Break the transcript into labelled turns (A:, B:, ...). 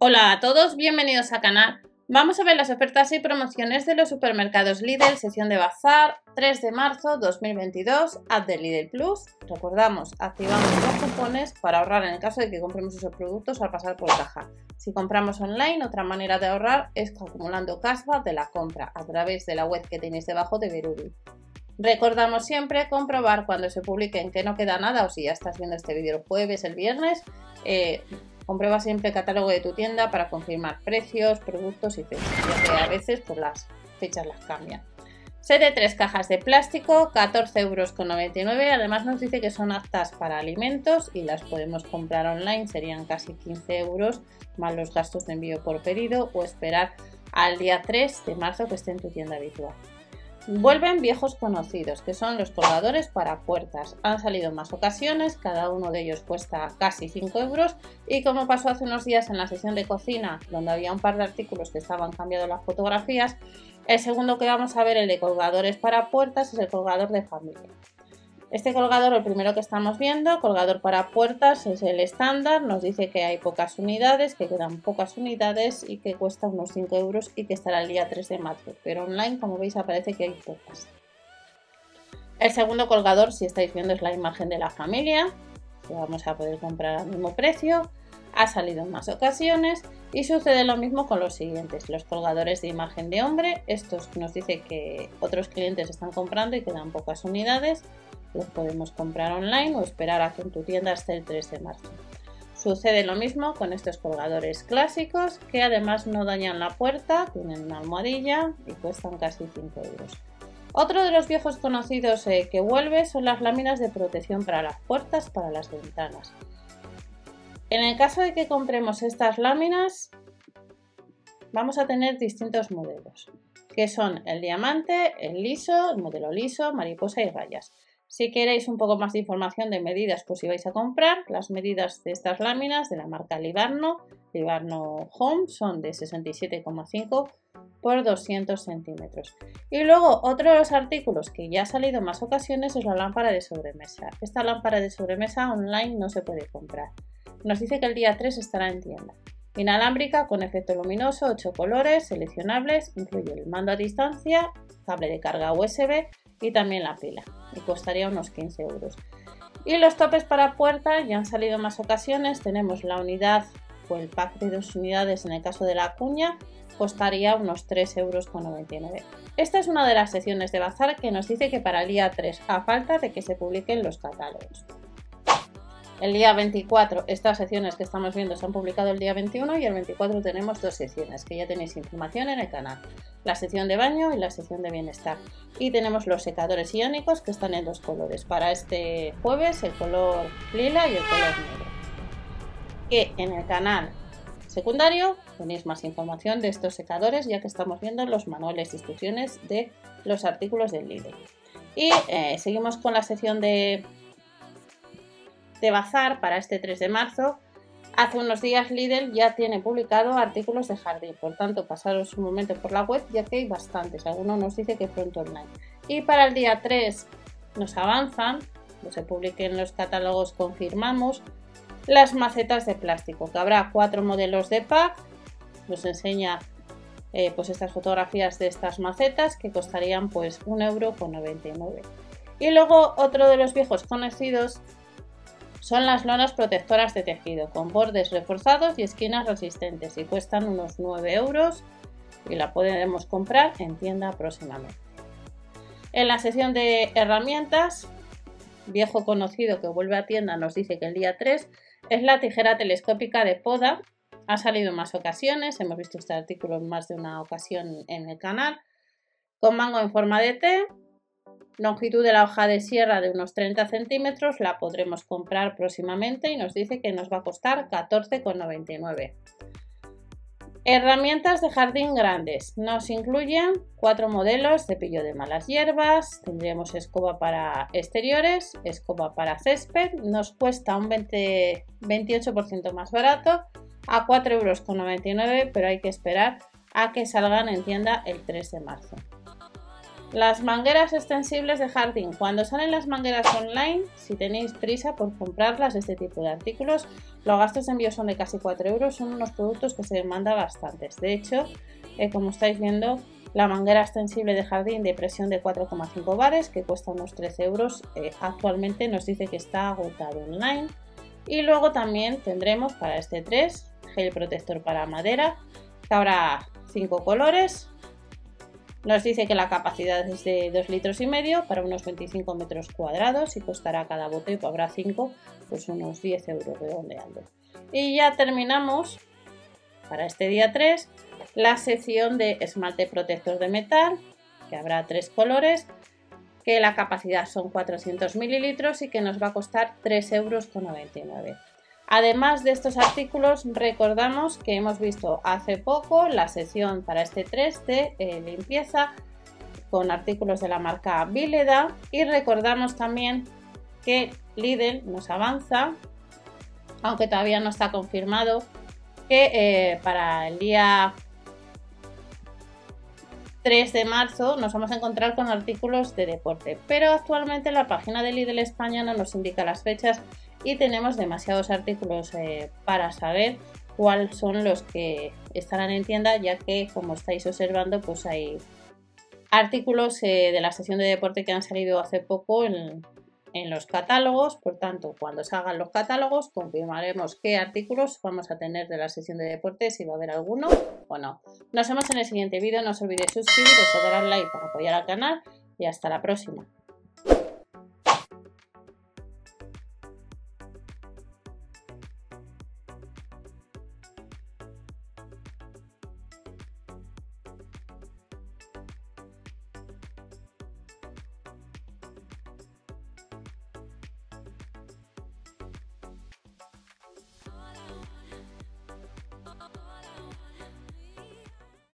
A: Hola a todos, bienvenidos a canal. Vamos a ver las ofertas y promociones de los supermercados Lidl, sesión de bazar, 3 de marzo 2022, app de Lidl Plus. Recordamos, activamos los cupones para ahorrar en el caso de que compremos esos productos al pasar por caja. Si compramos online, otra manera de ahorrar es acumulando cashback de la compra a través de la web que tenéis debajo de Beruri. Recordamos siempre comprobar cuando se publiquen que no queda nada o si ya estás viendo este vídeo el jueves, el viernes, eh, Comprueba siempre el catálogo de tu tienda para confirmar precios, productos y fechas, ya que a veces pues, las fechas las cambian. Set de tres cajas de plástico, 14,99 euros. Además nos dice que son aptas para alimentos y las podemos comprar online, serían casi 15 euros, más los gastos de envío por pedido o esperar al día 3 de marzo que esté en tu tienda habitual. Vuelven viejos conocidos, que son los colgadores para puertas. Han salido más ocasiones, cada uno de ellos cuesta casi 5 euros y como pasó hace unos días en la sesión de cocina, donde había un par de artículos que estaban cambiando las fotografías, el segundo que vamos a ver, el de colgadores para puertas, es el colgador de familia. Este colgador, el primero que estamos viendo, colgador para puertas, es el estándar. Nos dice que hay pocas unidades, que quedan pocas unidades y que cuesta unos 5 euros y que estará el día 3 de marzo. Pero online, como veis, aparece que hay pocas. El segundo colgador, si estáis viendo, es la imagen de la familia, que vamos a poder comprar al mismo precio. Ha salido en más ocasiones y sucede lo mismo con los siguientes, los colgadores de imagen de hombre. Estos nos dice que otros clientes están comprando y quedan pocas unidades los podemos comprar online o esperar a que en tu tienda esté el 3 de marzo. Sucede lo mismo con estos colgadores clásicos que además no dañan la puerta, tienen una almohadilla y cuestan casi 5 euros. Otro de los viejos conocidos eh, que vuelve son las láminas de protección para las puertas, para las ventanas. En el caso de que compremos estas láminas, vamos a tener distintos modelos, que son el diamante, el liso, el modelo liso, mariposa y rayas. Si queréis un poco más de información de medidas, pues si vais a comprar, las medidas de estas láminas de la marca Libarno, Libarno Home, son de 67,5 por 200 centímetros. Y luego otro de los artículos que ya ha salido en más ocasiones es la lámpara de sobremesa. Esta lámpara de sobremesa online no se puede comprar. Nos dice que el día 3 estará en tienda. Inalámbrica con efecto luminoso, 8 colores, seleccionables, incluye el mando a distancia, cable de carga USB y también la pila costaría unos 15 euros. Y los topes para puerta ya han salido en más ocasiones. Tenemos la unidad o el pack de dos unidades en el caso de la cuña, costaría unos 3,99 euros. Esta es una de las secciones de bazar que nos dice que para el día 3, a falta de que se publiquen los catálogos. El día 24, estas secciones que estamos viendo se han publicado el día 21 y el 24 tenemos dos secciones que ya tenéis información en el canal. La sección de baño y la sección de bienestar. Y tenemos los secadores iónicos que están en dos colores. Para este jueves el color lila y el color negro. Que en el canal secundario tenéis más información de estos secadores ya que estamos viendo los manuales de instrucciones de los artículos del Lidl. Y eh, seguimos con la sección de de bazar para este 3 de marzo, hace unos días Lidl ya tiene publicado artículos de jardín, por tanto pasaros un momento por la web ya que hay bastantes, algunos nos dice que pronto online. Y para el día 3 nos avanzan, que se publiquen los catálogos confirmamos, las macetas de plástico, que habrá cuatro modelos de pack, nos enseña eh, pues estas fotografías de estas macetas que costarían pues 1,99€. Y luego otro de los viejos conocidos son las lonas protectoras de tejido con bordes reforzados y esquinas resistentes y cuestan unos 9 euros y la podemos comprar en tienda próximamente. En la sección de herramientas, viejo conocido que vuelve a tienda nos dice que el día 3 es la tijera telescópica de poda. Ha salido en más ocasiones, hemos visto este artículo en más de una ocasión en el canal, con mango en forma de T, longitud de la hoja de sierra de unos 30 centímetros la podremos comprar próximamente y nos dice que nos va a costar 14,99. Herramientas de jardín grandes. Nos incluyen cuatro modelos, cepillo de malas hierbas, tendríamos escoba para exteriores, escoba para césped, nos cuesta un 28% más barato a 4,99 euros, pero hay que esperar a que salgan en tienda el 3 de marzo. Las mangueras extensibles de jardín. Cuando salen las mangueras online, si tenéis prisa por comprarlas, este tipo de artículos, los gastos de envío son de casi 4 euros. Son unos productos que se demanda bastantes. De hecho, eh, como estáis viendo, la manguera extensible de jardín de presión de 4,5 bares, que cuesta unos 13 euros, eh, actualmente nos dice que está agotado online. Y luego también tendremos para este 3 gel protector para madera, que habrá 5 colores, nos dice que la capacidad es de 2 litros y medio para unos 25 metros cuadrados y costará cada bote, habrá 5, pues unos 10 euros redondeando. Y ya terminamos para este día 3 la sección de esmalte protector de metal, que habrá tres colores, que la capacidad son 400 mililitros y que nos va a costar 3,99 euros. Además de estos artículos, recordamos que hemos visto hace poco la sesión para este 3 de eh, limpieza con artículos de la marca Vileda y recordamos también que Lidl nos avanza, aunque todavía no está confirmado, que eh, para el día 3 de marzo nos vamos a encontrar con artículos de deporte, pero actualmente la página de Lidl España no nos indica las fechas y tenemos demasiados artículos eh, para saber cuáles son los que estarán en tienda ya que como estáis observando pues hay artículos eh, de la sesión de deporte que han salido hace poco en, en los catálogos. Por tanto cuando salgan los catálogos confirmaremos qué artículos vamos a tener de la sesión de deporte si va a haber alguno o no. Nos vemos en el siguiente vídeo. No os olvidéis suscribiros o dar al like para apoyar al canal y hasta la próxima